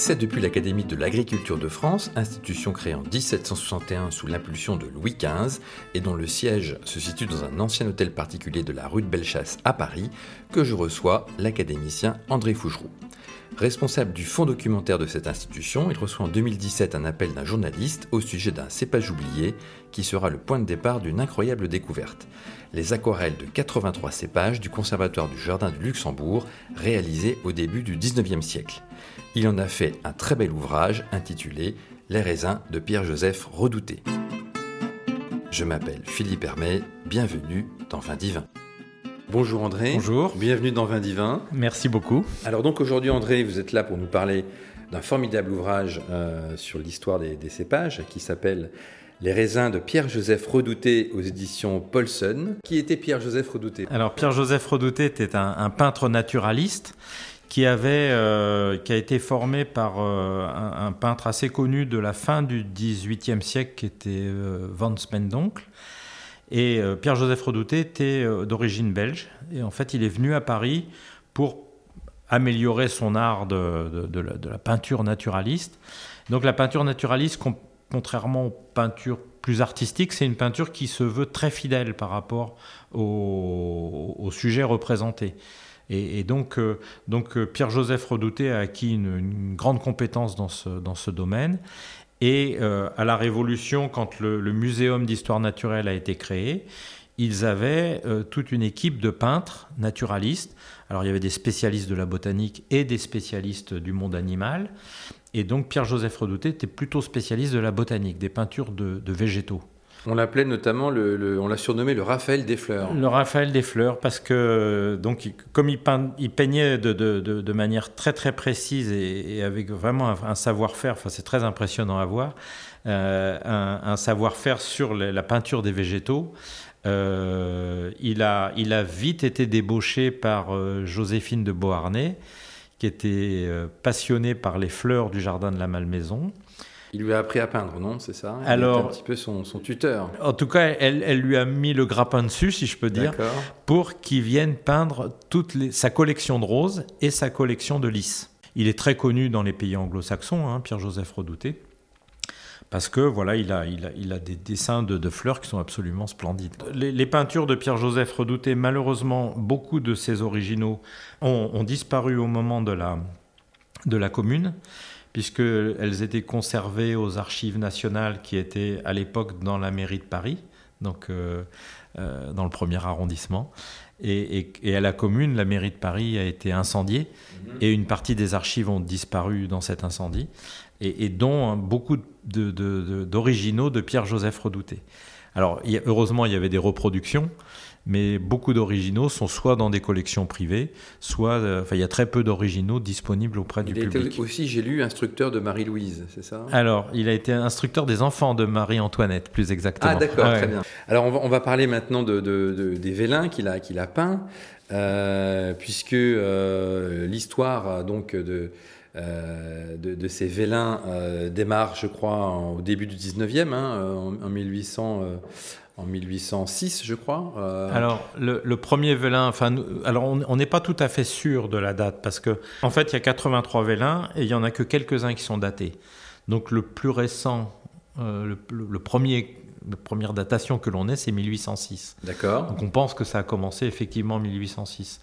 C'est depuis l'Académie de l'agriculture de France, institution créée en 1761 sous l'impulsion de Louis XV et dont le siège se situe dans un ancien hôtel particulier de la rue de Bellechasse à Paris, que je reçois l'académicien André Fougeroux. Responsable du fonds documentaire de cette institution, il reçoit en 2017 un appel d'un journaliste au sujet d'un cépage oublié qui sera le point de départ d'une incroyable découverte. Les aquarelles de 83 cépages du Conservatoire du Jardin du Luxembourg, réalisées au début du 19e siècle. Il en a fait un très bel ouvrage intitulé Les raisins de Pierre-Joseph Redouté. Je m'appelle Philippe Hermé, bienvenue dans Vin Divin. Bonjour André. Bonjour. Bienvenue dans Vin Divin. Merci beaucoup. Alors donc aujourd'hui André, vous êtes là pour nous parler d'un formidable ouvrage euh, sur l'histoire des, cépages qui s'appelle Les raisins de Pierre-Joseph Redouté aux éditions Paulson. Qui était Pierre-Joseph Redouté? Alors Pierre-Joseph Redouté était un, peintre naturaliste qui, avait, euh, qui a été formé par euh, un, peintre assez connu de la fin du XVIIIe siècle qui était Van Spendoncle et euh, Pierre-Joseph Redouté était euh, d'origine belge. Et en fait, il est venu à Paris pour améliorer son art de, la, peinture naturaliste. Donc la peinture naturaliste, contrairement aux peintures plus artistiques, c'est une peinture qui se veut très fidèle par rapport au, sujet représenté. Et, donc, euh, donc Pierre-Joseph Redouté a acquis une, grande compétence dans ce, dans ce domaine. Et euh, à la Révolution, quand le, Muséum d'histoire naturelle a été créé, ils avaient euh, toute une équipe de peintres naturalistes. Alors il y avait des spécialistes de la botanique et des spécialistes du monde animal. Et donc Pierre-Joseph Redouté était plutôt spécialiste de la botanique, des peintures de végétaux. On l'appelait notamment, le, on l'a surnommé le Raphaël des fleurs. Le Raphaël des fleurs, parce que donc, comme il, il peignait de, manière très très précise et, avec vraiment un, savoir-faire, enfin, c'est très impressionnant à voir, euh, un, savoir-faire sur la, peinture des végétaux. Euh, il, a, il a vite été débauché par euh, Joséphine de Beauharnais, qui était passionnée par les fleurs du jardin de la Malmaison. Il lui a appris à peindre, non? C'est ça? Alors, un petit peu son, tuteur. En tout cas, elle, lui a mis le grappin dessus, si je peux dire, pour qu'il vienne peindre toute sa collection de roses et sa collection de lys. Il est très connu dans les pays anglo-saxons, hein, Pierre-Joseph Redouté, parce que voilà, il a, il a, des dessins de, fleurs qui sont absolument splendides. Les, peintures de Pierre-Joseph Redouté, malheureusement, beaucoup de ses originaux ont, ont disparu au moment de la, de la commune puisqu'elles étaient conservées aux archives nationales qui étaient à l'époque dans la mairie de Paris, donc euh, euh, dans le premier arrondissement. Et, à la commune, la mairie de Paris a été incendiée mhm. et une partie des archives ont disparu dans cet incendie, et, dont beaucoup d'originaux de, de Pierre-Joseph Redouté. Alors, heureusement, il y avait des reproductions, mais beaucoup d'originaux sont soit dans des collections privées, soit euh, enfin, il y a très peu d'originaux disponibles auprès du public. Il était aussi, j'ai lu, instructeur de Marie-Louise, c'est ça? Alors, il a été instructeur des enfants de Marie-Antoinette, plus exactement. Ah d'accord, très bien. Alors, on va, parler maintenant de, des vélins qu'il a, qu'il a peints, euh, puisque euh, l'histoire donc de... de, ces vélins démarre, je crois, au début du 19e, hein, en, en, 1800, en 1806, je crois. Euh. Alors, le, premier vélin, enfin, alors on n'est pas tout à fait sûr de la date parce que, en fait, il y a 83 vélins et il y en a que quelques-uns qui sont datés. Donc, le plus récent, euh, le, premier, la première datation que l'on ait, c'est 1806. D'accord. Donc, on pense que ça a commencé effectivement en 1806.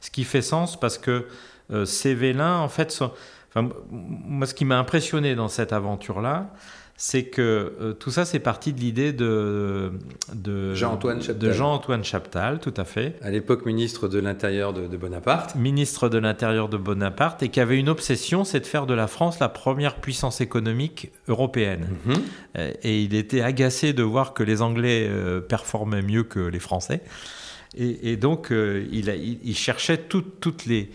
Ce qui fait sens parce que euh, ces vélins, en fait, sont, enfin, moi, ce qui m'a impressionné dans cette aventure-là, c'est que euh, tout ça, c'est parti de l'idée de, de Jean-Antoine Chaptal. Jean-Antoine Chaptal, tout à fait. À l'époque, ministre de l'Intérieur de, Bonaparte. Ministre de l'Intérieur de Bonaparte, et qui avait une obsession, c'est de faire de la France la première puissance économique européenne. Mhm. Euh, et il était agacé de voir que les Anglais euh, performaient mieux que les Français. Et, donc, il, il, cherchait toutes les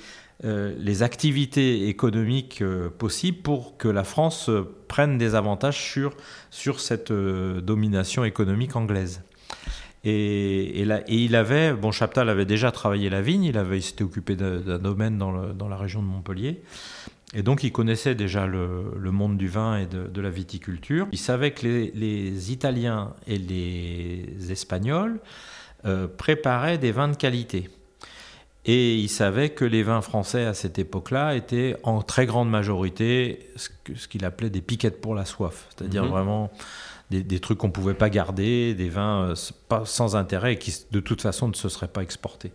euh, les activités économiques euh, possibles pour que la France euh, prenne des avantages sur, sur cette domination économique anglaise. Et, et, il avait, bon, Chaptal avait déjà travaillé la vigne, il, avait, s'était occupé d'un domaine dans, dans, la région de Montpellier. Et donc, il connaissait déjà le, le monde du vin et de, de, la viticulture. Il savait que les, les Italiens et les Espagnols préparaient des vins de qualité. Et il savait que les vins français à cette époque-là étaient en très grande majorité ce qu'il appelait des piquettes pour la soif, c'est-à-dire mhm. vraiment des, trucs qu'on ne pouvait pas garder, des vins pas, sans intérêt et qui de toute façon ne se seraient pas exportés.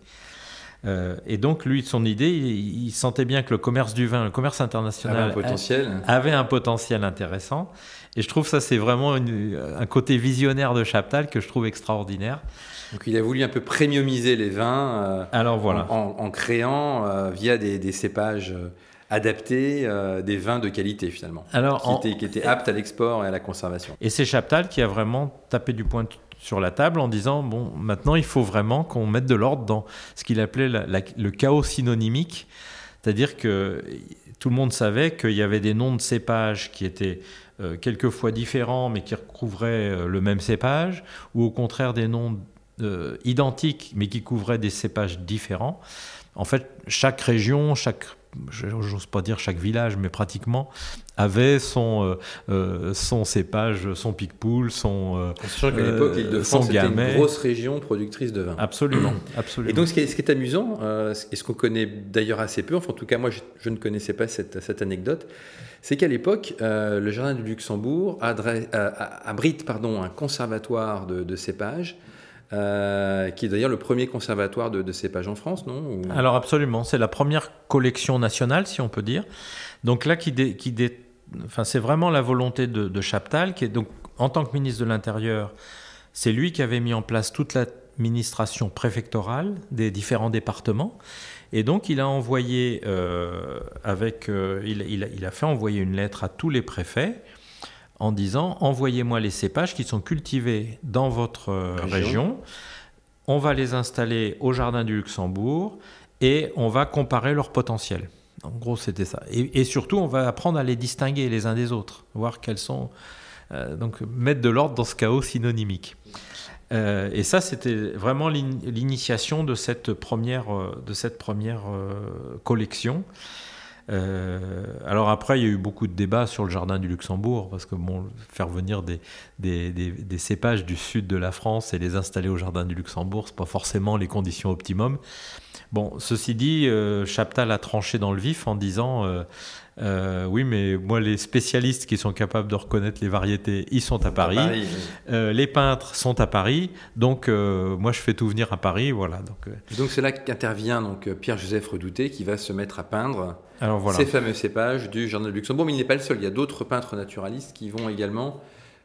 Euh, et donc, lui, son idée, il, sentait bien que le commerce du vin, le commerce international, avait un potentiel, avait un potentiel intéressant. Et je trouve ça, c'est vraiment un côté visionnaire de Chaptal que je trouve extraordinaire. Donc, il a voulu un peu premiumiser les vins. Euh, Alors voilà. En, créant euh, via des, cépages adaptés des vins de qualité finalement, Alors, qui, étaient, aptes à l'export et à la conservation. Et c'est Chaptal qui a vraiment tapé du point sur la table en disant bon, maintenant il faut vraiment qu'on mette de l'ordre dans ce qu'il appelait le chaos synonymique, c'est-à-dire que tout le monde savait qu'il y avait des noms de cépages qui étaient euh, quelquefois différents mais qui recouvraient euh, le même cépage, ou au contraire des noms euh, identiques mais qui couvraient des cépages différents. En fait, chaque région, chaque j'ose pas dire chaque village, mais pratiquement, avait son, euh, euh, son cépage, son pic-poule, son. Euh, Sachant qu'à l'époque, l'île de France était une grosse région productrice de vin. Absolument, absolument. Et donc, ce qui est, ce qui est amusant, et ce qu'on connaît d'ailleurs assez peu, enfin, en tout cas, moi, je, ne connaissais pas cette, cette anecdote, c'est qu'à l'époque, le jardin du Luxembourg abrite pardon, un conservatoire de, de cépages euh, qui est d'ailleurs le premier conservatoire de, de en France, non? Alors absolument, c'est la première collection nationale, si on peut dire. Donc là, qui, qui enfin, c'est vraiment la volonté de, Chaptal, qui est donc en tant que ministre de l'Intérieur, c'est lui qui avait mis en place toute l'administration préfectorale des différents départements. Et donc, il a envoyé, euh, avec, euh, il, a fait envoyer une lettre à tous les préfets en disant envoyez-moi les cépages qui sont cultivés dans votre euh, région. On va les installer au jardin du Luxembourg et on va comparer leur potentiel. En gros, c'était ça. Et, surtout, on va apprendre à les distinguer les uns des autres, voir quels sont. Euh, donc, mettre de l'ordre dans ce chaos synonymique. Euh, et ça, c'était vraiment l'initiation de cette première, de cette première collection. Euh, alors après, il y a eu beaucoup de débats sur le jardin du Luxembourg, parce que bon, faire venir des, cépages du sud de la France et les installer au jardin du Luxembourg, c'est pas forcément les conditions optimum. Bon, ceci dit, euh, Chaptal a tranché dans le vif en disant euh, oui, mais moi, les spécialistes qui sont capables de reconnaître les variétés, ils sont à Paris. Euh, les peintres sont à Paris. Donc, euh, moi, je fais tout venir à Paris. Voilà. Donc, donc c'est là qu'intervient donc Pierre-Joseph Redouté qui va se mettre à peindre ces fameux cépages du Jardin de Luxembourg. Mais il n'est pas le seul. Il y a d'autres peintres naturalistes qui vont également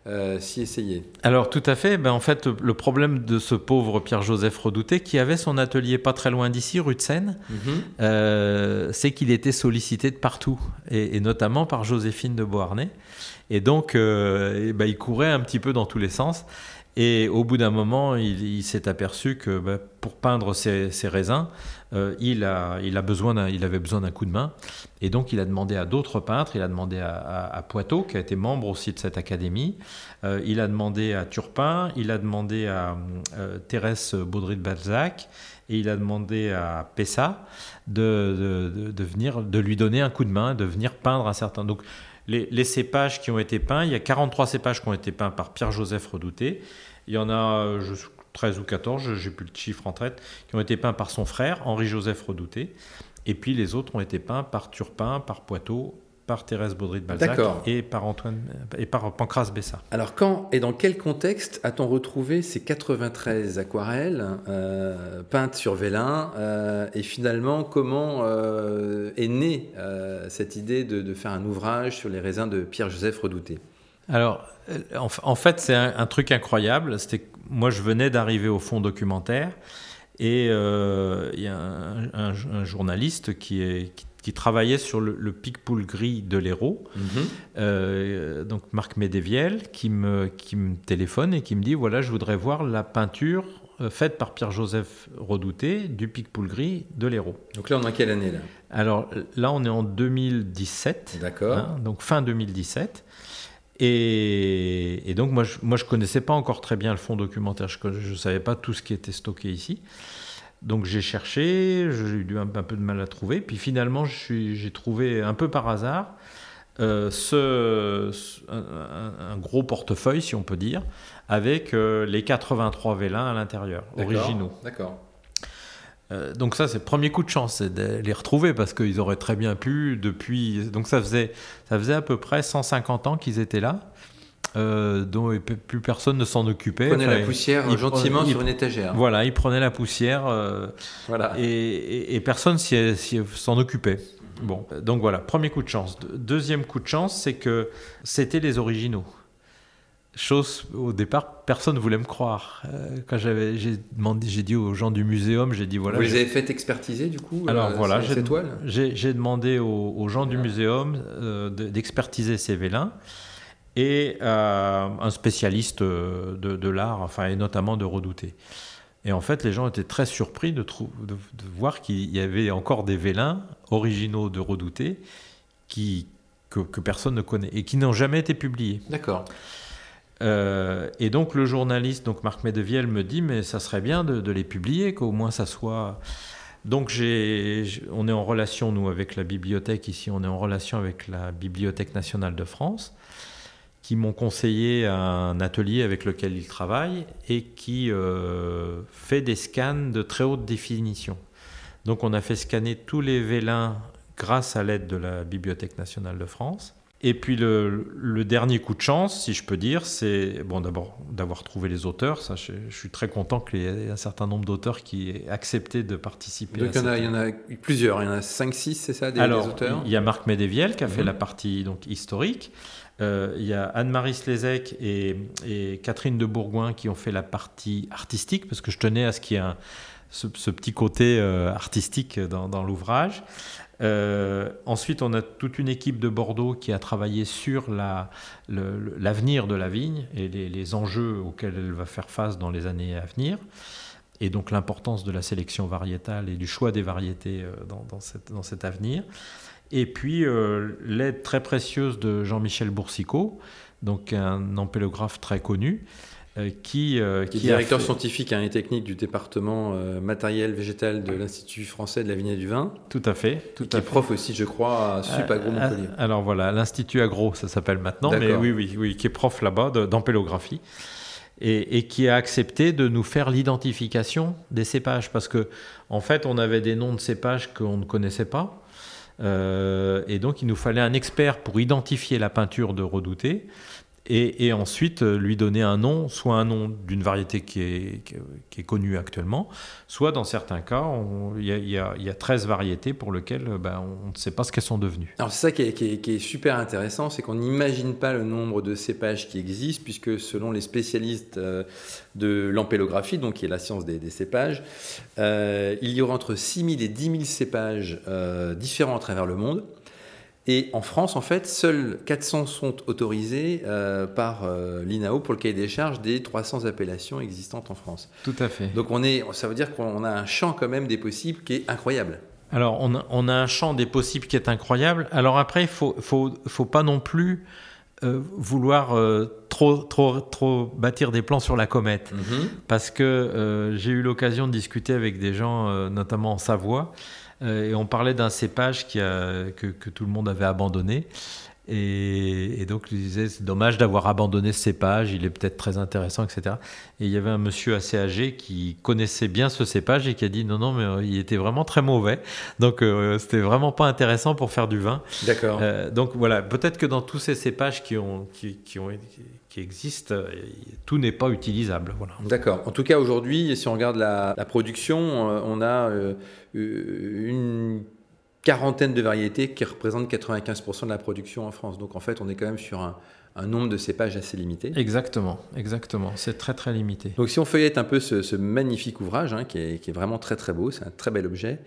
euh, s'y essayer. Alors tout à fait, ben, en fait le problème de ce pauvre Pierre-Joseph Redouté, qui avait son atelier pas très loin d'ici, rue de Seine, mhm. euh, c'est qu'il était sollicité de partout, et, notamment par Joséphine de Beauharnais. Et donc euh, ben, il courait un petit peu dans tous les sens. Et au bout d'un moment, il, s'est aperçu que ben, pour peindre ses, raisins, euh, il, a, il, avait besoin d'un coup de main. Et donc, il a demandé à d'autres peintres. Il a demandé à, à, Poitot, qui a été membre aussi de cette académie. Euh, il a demandé à Turpin. Il a demandé à euh, Thérèse Baudry de Balzac. Et il a demandé à Pessa de, venir, de lui donner un coup de main, de venir peindre un certain. Les, cépages qui ont été peints, il y a 43 cépages qui ont été peints par Pierre-Joseph Redouté. Il y en a 13 ou 14, j'ai plus le chiffre en tête, qui ont été peints par son frère, Henri-Joseph Redouté. Et puis les autres ont été peints par Turpin, par Poitot, par Thérèse Baudry de Balzac et par Antoine et par Pancras Bessa. Alors quand et dans quel contexte a-t-on retrouvé ces 93 aquarelles euh, peintes sur vélin euh, et finalement comment euh, est née cette idée de, faire un ouvrage sur les raisins de Pierre-Joseph Redouté? Alors en, fait c'est un, truc incroyable. C'était moi je venais d'arriver au fond documentaire et il y a un, journaliste qui est qui travaillait sur le, le pic-poule gris de l'Hérault. Mhm. Euh, donc Marc Médéviel qui me, qui me téléphone et qui me dit voilà, je voudrais voir la peinture euh, faite par Pierre-Joseph Redouté du pic-poule gris de l'Hérault. Donc là, on est en quelle année là? Alors là, on est en 2017. D'accord. Hein, donc fin 2017. Et, et, donc moi je ne moi, je connaissais pas encore très bien le fond documentaire, je ne savais pas tout ce qui était stocké ici. Donc j'ai cherché, j'ai eu un, peu de mal à trouver, puis finalement j'ai trouvé un peu par hasard euh, ce, un, gros portefeuille, si on peut dire, avec euh, les 83 vélins à l'intérieur, originaux. D'accord. Euh, donc ça, c'est le premier coup de chance, c'est de les retrouver parce qu'ils auraient très bien pu depuis. Donc ça faisait, ça faisait à peu près 150 ans qu'ils étaient là. Euh, dont plus personne ne s'en occupait. Ils prenaient la poussière gentiment sur une étagère. Voilà, ils prenaient la poussière euh, voilà. et, et, personne s'en occupait. Bon, donc voilà, premier coup de chance. Deuxième coup de chance, c'est que c'était les originaux. Chose, au départ, personne ne voulait me croire. Euh, quand j'avais, j'ai demandé, j'ai dit aux gens du muséum, j'ai dit voilà. Vous les avez fait expertiser du coup Alors euh, voilà, j'ai, j'ai, demandé aux, gens du muséum d'expertiser ces vélins et un spécialiste de, de, l'art, enfin et notamment de Redouté. Et en fait, les gens étaient très surpris de, de, de voir qu'il y avait encore des vélins originaux de Redouté qui, que, que personne ne connaît et qui n'ont jamais été publiés. D'accord. Euh, et donc le journaliste, donc Marc Medeviel, me dit mais ça serait bien de, les publier, qu'au moins ça soit. Donc j'ai, on est en relation nous avec la bibliothèque ici, on est en relation avec la Bibliothèque nationale de France, qui m'ont conseillé un atelier avec lequel ils travaillent et qui euh, fait des scans de très haute définition. Donc on a fait scanner tous les vélins grâce à l'aide de la Bibliothèque nationale de France. Et puis le, dernier coup de chance, si je peux dire, c'est bon d'abord d'avoir trouvé les auteurs. Ça, je, suis très content qu'il y ait un certain nombre d'auteurs qui aient accepté de participer. Donc il, y en a, il y en a plusieurs, il y en a 5-6, c'est ça, des, Alors, auteurs Il y a Marc Médeviel qui a fait mhm. la partie donc, historique. Euh, il y a Anne-Marie Slezek et, Catherine de Bourgoin qui ont fait la partie artistique, parce que je tenais à ce qu'il y ait ce, petit côté euh, artistique dans, l'ouvrage. Euh, ensuite, on a toute une équipe de Bordeaux qui a travaillé sur l'avenir de la vigne et les, enjeux auxquels elle va faire face dans les années à venir. Et donc l'importance de la sélection variétale et du choix des variétés dans, cet avenir. Et puis euh, l'aide très précieuse de Jean-Michel Boursicot, donc un ampélographe très connu, euh, qui, euh, qui, est directeur scientifique et technique du département euh, matériel végétal de l'Institut français de la vigne et du vin. Tout à fait. Tout qui est prof aussi, je crois, à Sup Agro Montpellier. Alors voilà, l'Institut Agro, ça s'appelle maintenant, mais oui, oui, oui, qui est prof là-bas d'ampélographie. Et, et, qui a accepté de nous faire l'identification des cépages. Parce que, en fait, on avait des noms de cépages qu'on ne connaissait pas. Et donc, il nous fallait un expert pour identifier la peinture de Redouté et, ensuite euh, lui donner un nom, soit un nom d'une variété qui est, connue actuellement, soit dans certains cas, il y, a 13 variétés pour lesquelles euh, ben, on ne sait pas ce qu'elles sont devenues. Alors c'est ça qui est, qui est, super intéressant, c'est qu'on n'imagine pas le nombre de cépages qui existent, puisque selon les spécialistes euh, de l'ampélographie, donc qui est la science des, cépages, il y aura entre 6 000 et 10 000 cépages différents à travers le monde. Et en France, en fait, seuls 400 sont autorisés euh, par euh, l'INAO pour le cahier des charges des 300 appellations existantes en France. Tout à fait. Donc on est, ça veut dire qu'on a un champ quand même des possibles qui est incroyable. Alors on a, on a un champ des possibles qui est incroyable. Alors après, il faut, faut, faut pas non plus euh, vouloir trop, trop, trop bâtir des plans sur la comète. Mhm. Parce que j'ai eu l'occasion de discuter avec des gens, notamment en Savoie, et on parlait d'un cépage qui a, que, que, tout le monde avait abandonné. Et, donc, il disait c'est dommage d'avoir abandonné ce cépage, il est peut-être très intéressant, etc. Et il y avait un monsieur assez âgé qui connaissait bien ce cépage et qui a dit non, non, mais euh, il était vraiment très mauvais. Donc, euh, c'était vraiment pas intéressant pour faire du vin. D'accord. donc, voilà, peut-être que dans tous ces cépages qui, ont, qui, qui, ont, qui existent, tout n'est pas utilisable. Voilà. D'accord. En tout cas, aujourd'hui, si on regarde la, la production, on a euh, une quarantaine de variétés qui représentent 95% de la production en France. Donc en fait, on est quand même sur un, nombre de cépages assez limité. Exactement, exactement. C'est très très limité. Donc si on feuillette un peu ce, magnifique ouvrage, hein, qui, est, vraiment très très beau, c'est un très bel objet.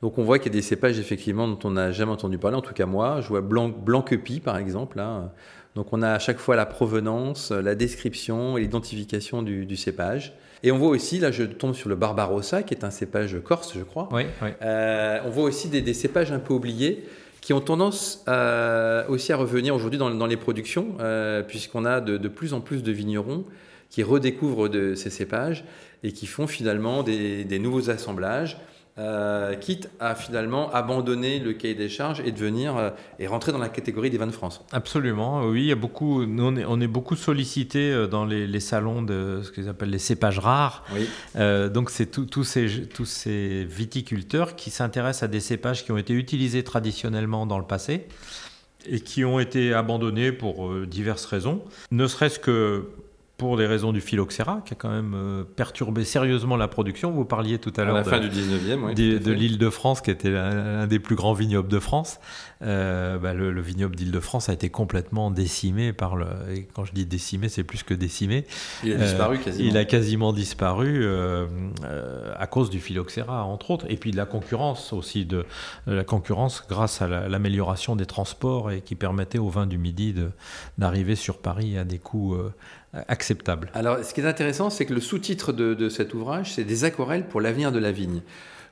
Donc on voit qu'il y a des cépages effectivement dont on n'a jamais entendu parler, en tout cas moi. Je vois blanc, blanc par exemple. Là. Donc on a à chaque fois la provenance, la description et l'identification du, cépage. Et on voit aussi, là je tombe sur le Barbarossa, qui est un cépage corse, je crois. Oui, euh, on voit aussi des, cépages un peu oubliés qui ont tendance euh, aussi à revenir aujourd'hui dans, les productions, euh, puisqu'on a de, plus en plus de vignerons qui redécouvrent de ces cépages et qui font finalement des, nouveaux assemblages euh, quitte à finalement abandonner le cahier des charges et devenir euh, et rentrer dans la catégorie des vins de France. Absolument, oui, il y a beaucoup, nous on est, on est beaucoup sollicité euh, dans les, les, salons de ce qu'ils appellent les cépages rares. Oui. Euh, donc c'est tous ces, tous ces viticulteurs qui s'intéressent à des cépages qui ont été utilisés traditionnellement dans le passé et qui ont été abandonnés pour diverses raisons, ne serait-ce que pour des raisons du phylloxéra, qui a quand même euh, perturbé sérieusement la production. Vous parliez tout à l'heure de, du 19e, de, l'île de France, qui était un, des plus grands vignobles de France. Euh, bah, le, vignoble d'île de France a été complètement décimé par le. Et quand je dis décimé, c'est plus que décimé. Il a disparu euh, quasiment. Il a quasiment disparu à cause du phylloxéra, entre autres, et puis de la concurrence aussi, de la concurrence grâce à l'amélioration des transports et qui permettait au vin du Midi d'arriver sur Paris à des coûts acceptable. Alors, ce qui est intéressant, c'est que le sous-titre de, cet ouvrage, c'est Des aquarelles pour l'avenir de la vigne.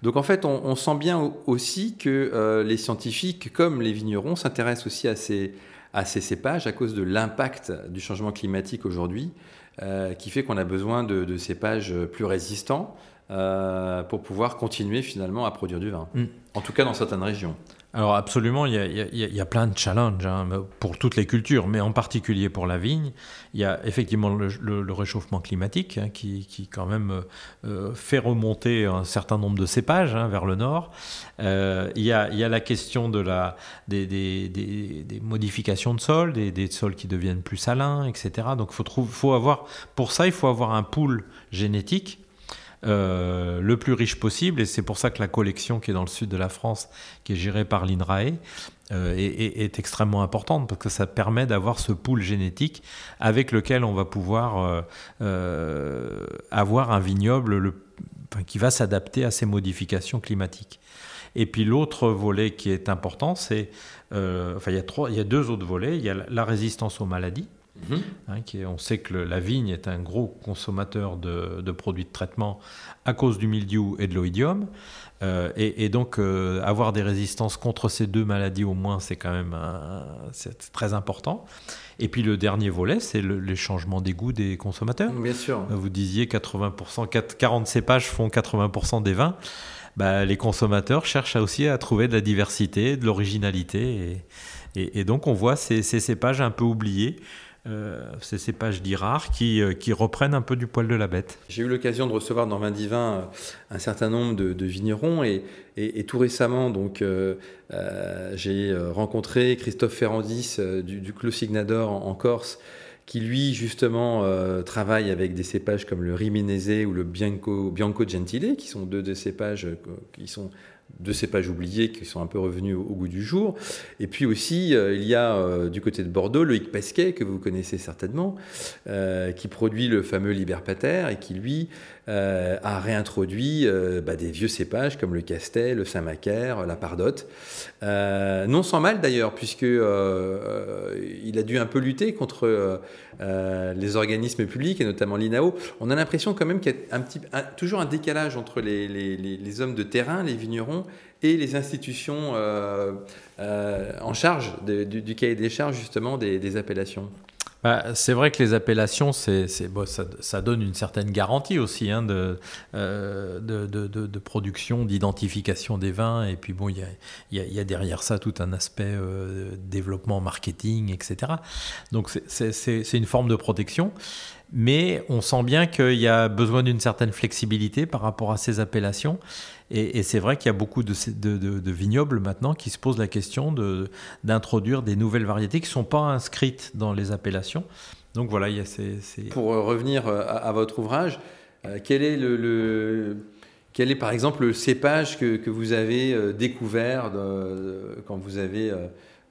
Donc, en fait, on, sent bien aussi que euh, les scientifiques, comme les vignerons, s'intéressent aussi à ces, à ces cépages à cause de l'impact du changement climatique aujourd'hui, euh, qui fait qu'on a besoin de, cépages plus résistants euh, pour pouvoir continuer finalement à produire du vin. Mm. En tout cas, dans certaines régions. Alors absolument, il y, a, plein de challenges hein, pour toutes les cultures, mais en particulier pour la vigne. Il y a effectivement le, réchauffement climatique hein, qui, quand même euh, fait remonter un certain nombre de cépages hein, vers le nord. Euh, il, y a, la question de la, des, des, modifications de sol, des, sols qui deviennent plus salins, etc. Donc faut, faut avoir, pour ça, il faut avoir un pool génétique euh, le plus riche possible. Et c'est pour ça que la collection qui est dans le sud de la France, qui est gérée par l'INRAE, euh, est, extrêmement importante parce que ça permet d'avoir ce pool génétique avec lequel on va pouvoir euh, avoir un vignoble le, qui va s'adapter à ces modifications climatiques. Et puis l'autre volet qui est important, c'est, enfin il y, a trois, il y a deux autres volets. Il y a la résistance aux maladies. Mhm. Hein, on sait que la vigne est un gros consommateur de, produits de traitement à cause du mildiou et de l'oïdium. Euh, et, donc, euh, avoir des résistances contre ces deux maladies au moins, c'est quand même très important. Et puis le dernier volet, c'est le, les changements des goûts des consommateurs. Bien sûr. Euh, vous disiez 80%, 40 cépages font 80% des vins. Bah, les consommateurs cherchent aussi à trouver de la diversité, de l'originalité. Et, donc, on voit ces, ces cépages un peu oubliés. Euh, ces cépages dits rares qui, euh, qui, reprennent un peu du poil de la bête. J'ai eu l'occasion de recevoir dans Vin Divin euh, un certain nombre de, vignerons et, et, tout récemment, donc, j'ai rencontré Christophe Ferrandis du, du Clos Signador en, Corse qui lui justement travaille avec des cépages comme le Riminese ou le Bianco, Bianco Gentile, qui sont deux des cépages qui sont de cépages oubliés qui sont un peu revenus au, goût du jour. Et puis aussi, euh, il y a euh, du côté de Bordeaux Loïc Pesquet, que vous connaissez certainement, euh, qui produit le fameux Liberpater et qui, lui, a réintroduit bah, des vieux cépages comme le Castel, le Saint-Macaire, la Pardotte. non sans mal d'ailleurs, puisque il a dû un peu lutter contre les organismes publics et notamment l'INAO. On a l'impression quand même qu'il y a toujours un décalage entre les hommes de terrain, les vignerons, et les institutions euh, euh, en charge du, cahier des charges justement des, appellations bah, c'est vrai que les appellations, ça, donne une certaine garantie aussi hein, de, euh, de, production, d'identification des vins. Et puis bon, il y a, derrière ça tout un aspect développement, marketing, etc. Donc c'est, une forme de protection. Mais on sent bien qu'il y a besoin d'une certaine flexibilité par rapport à ces appellations. Et, c'est vrai qu'il y a beaucoup de, vignobles maintenant qui se posent la question d'introduire des nouvelles variétés qui ne sont pas inscrites dans les appellations. Donc voilà, il y a ces, Pour euh, revenir euh, à, votre ouvrage, euh, quel est par exemple le cépage que, vous avez découvert quand vous avez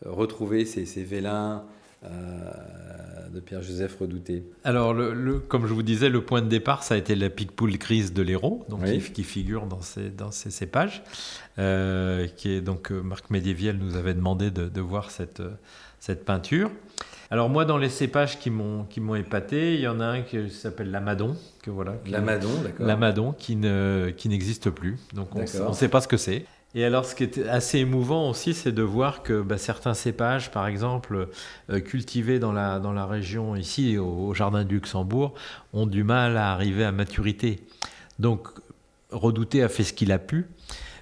retrouvé ces vélins de Pierre-Joseph Redouté Alors, le, comme je vous disais, le point de départ, ça a été la Picpoul crise de l'Hérault, donc qui, figure dans ces, dans ces cépages. Euh, qui est, donc, euh, Marc Médiéviel nous avait demandé de, voir cette, cette peinture. Alors moi, dans les cépages qui m'ont qui m'ont épaté, il y en a un qui s'appelle l'amadon, que voilà. L'amadon, d'accord. L'amadon qui ne qui n'existe plus, donc on ne sait pas ce que c'est. Et alors, ce qui est assez émouvant aussi, c'est de voir que bah, certains cépages, par exemple, euh, cultivés dans la, dans la région ici, au, Jardin du Luxembourg, ont du mal à arriver à maturité. Donc, Redouté a fait ce qu'il a pu.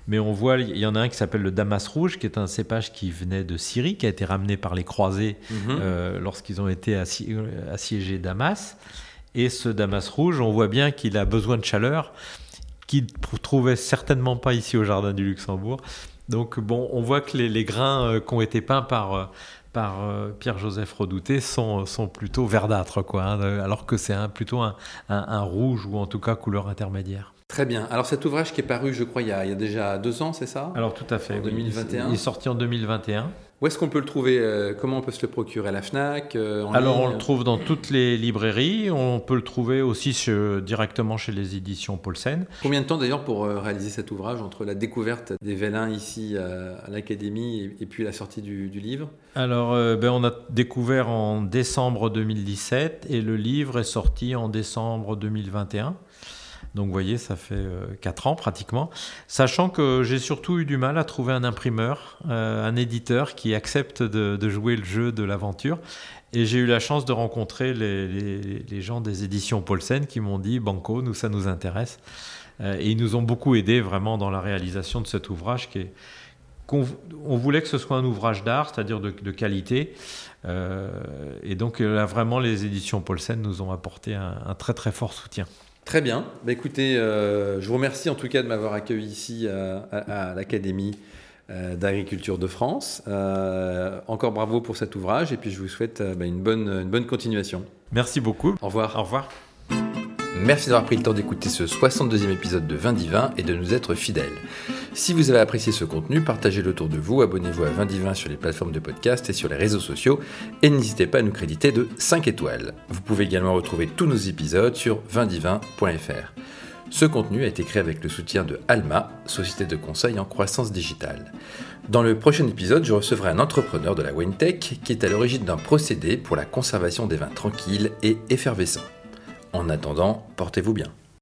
Mais on voit, il y en a un qui s'appelle le Damas rouge, qui est un cépage qui venait de Syrie, qui a été ramené par les croisés mhm. lorsqu'ils ont été assiégés Damas. Et ce Damas rouge, on voit bien qu'il a besoin de chaleur, qu'il ne trouvait certainement pas ici au Jardin du Luxembourg. Donc bon, on voit que les, grains euh, qui ont été peints par, euh, par euh, Pierre-Joseph Redouté sont, sont plutôt verdâtres, quoi, hein, alors que c'est un, plutôt un, un, rouge ou en tout cas couleur intermédiaire. Très bien. Alors cet ouvrage qui est paru, je crois, il y a, il y a déjà deux ans, c'est ça? Alors tout à fait. En 2021. Il est sorti en 2021. Où est-ce qu'on peut le trouver euh, Comment on peut se le procurer à la FNAC euh, Alors on le trouve dans toutes les librairies. On peut le trouver aussi directement chez les éditions Paulsen. Combien de temps d'ailleurs pour euh, réaliser cet ouvrage entre la découverte des vélins ici à, l'Académie et, puis la sortie du, du livre? Alors ben, on a découvert en décembre 2017 et le livre est sorti en décembre 2021. Donc vous voyez, ça fait 4 euh, ans pratiquement. Sachant que j'ai surtout eu du mal à trouver un imprimeur, euh, un éditeur qui accepte de, jouer le jeu de l'aventure. Et j'ai eu la chance de rencontrer les, gens des éditions Paulsen qui m'ont dit Banco, nous, ça nous intéresse. Euh, et ils nous ont beaucoup aidés vraiment dans la réalisation de cet ouvrage qui est. On, voulait que ce soit un ouvrage d'art, c'est-à-dire de, qualité. et donc là, vraiment, les éditions Paulsen nous ont apporté un très très fort soutien. Très bien. Bah, écoutez, euh, je vous remercie en tout cas de m'avoir accueilli ici à, l'Académie euh, d'agriculture de France. Euh, encore bravo pour cet ouvrage et puis je vous souhaite bah, une, bonne, une bonne continuation. Merci beaucoup. Au revoir. Au revoir. Merci d'avoir pris le temps d'écouter ce 62e épisode de Vin Divin et de nous être fidèles. Si vous avez apprécié ce contenu, partagez-le autour de vous, abonnez-vous à Vin Divin sur les plateformes de podcast et sur les réseaux sociaux et n'hésitez pas à nous créditer de 5 étoiles. Vous pouvez également retrouver tous nos épisodes sur vindivin.fr. Ce contenu a été créé avec le soutien de Alma, société de conseil en croissance digitale. Dans le prochain épisode, je recevrai un entrepreneur de la WineTech qui est à l'origine d'un procédé pour la conservation des vins tranquilles et effervescents. En attendant, portez-vous bien.